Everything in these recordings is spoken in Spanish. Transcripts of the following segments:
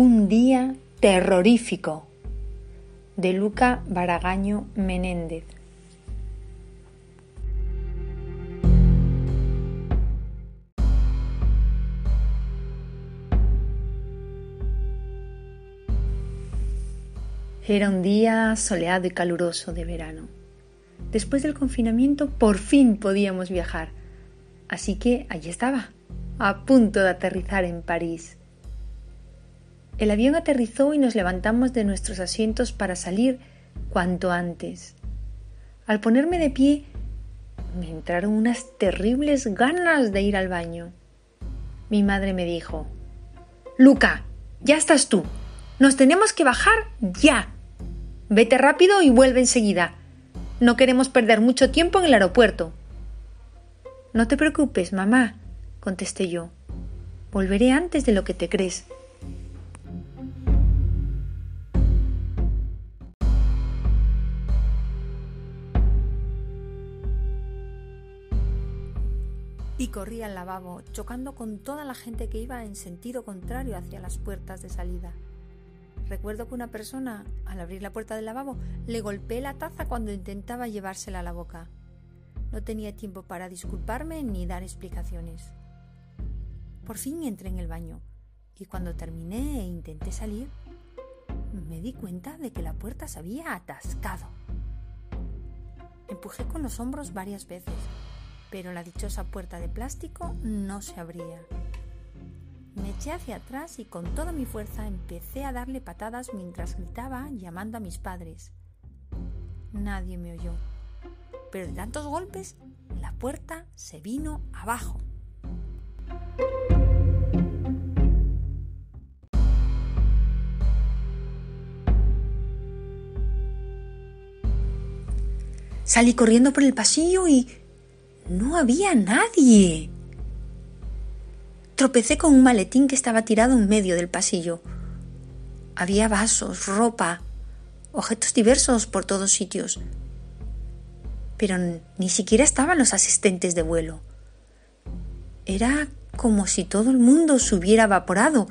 Un día terrorífico de Luca Baragaño Menéndez. Era un día soleado y caluroso de verano. Después del confinamiento por fin podíamos viajar. Así que allí estaba, a punto de aterrizar en París. El avión aterrizó y nos levantamos de nuestros asientos para salir cuanto antes. Al ponerme de pie, me entraron unas terribles ganas de ir al baño. Mi madre me dijo, Luca, ya estás tú. Nos tenemos que bajar ya. Vete rápido y vuelve enseguida. No queremos perder mucho tiempo en el aeropuerto. No te preocupes, mamá, contesté yo. Volveré antes de lo que te crees. Y corrí al lavabo, chocando con toda la gente que iba en sentido contrario hacia las puertas de salida. Recuerdo que una persona, al abrir la puerta del lavabo, le golpeé la taza cuando intentaba llevársela a la boca. No tenía tiempo para disculparme ni dar explicaciones. Por fin entré en el baño y cuando terminé e intenté salir, me di cuenta de que la puerta se había atascado. Empujé con los hombros varias veces, pero la dichosa puerta de plástico no se abría. Me eché hacia atrás y con toda mi fuerza empecé a darle patadas mientras gritaba llamando a mis padres. Nadie me oyó, pero de tantos golpes la puerta se vino abajo. Salí corriendo por el pasillo y no había nadie. Tropecé con un maletín que estaba tirado en medio del pasillo. Había vasos, ropa, objetos diversos por todos sitios. Pero ni siquiera estaban los asistentes de vuelo. Era como si todo el mundo se hubiera evaporado.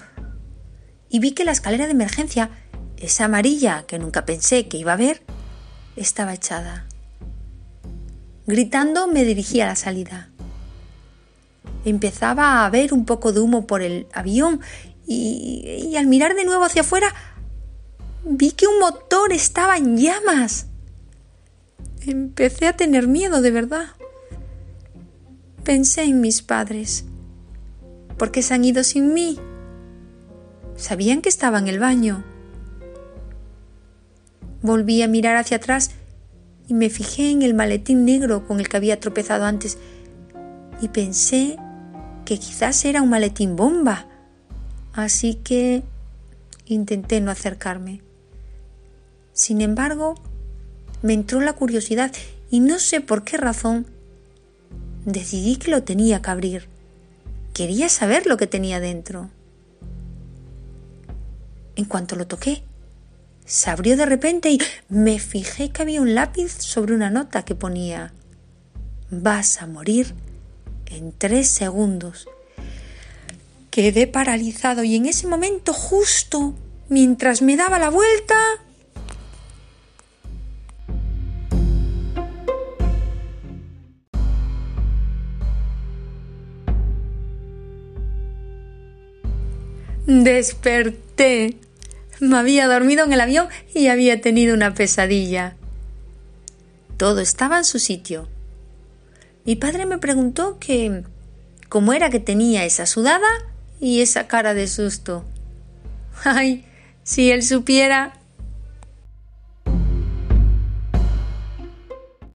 Y vi que la escalera de emergencia, esa amarilla que nunca pensé que iba a ver, estaba echada. Gritando me dirigí a la salida empezaba a ver un poco de humo por el avión y, al mirar de nuevo hacia afuera vi que un motor estaba en llamas. Empecé a tener miedo de verdad. Pensé en mis padres. ¿Por qué se han ido sin mí? Sabían que estaba en el baño. Volví a mirar hacia atrás y me fijé en el maletín negro con el que había tropezado antes y pensé que quizás era un maletín bomba. Así que intenté no acercarme. Sin embargo, me entró la curiosidad y no sé por qué razón decidí que lo tenía que abrir. Quería saber lo que tenía dentro. En cuanto lo toqué, se abrió de repente y me fijé que había un lápiz sobre una nota que ponía Vas a morir en tres segundos. Quedé paralizado y en ese momento justo, mientras me daba la vuelta, Desperté. Me había dormido en el avión y había tenido una pesadilla. Todo estaba en su sitio. Mi padre me preguntó que cómo era que tenía esa sudada y esa cara de susto. Ay, si él supiera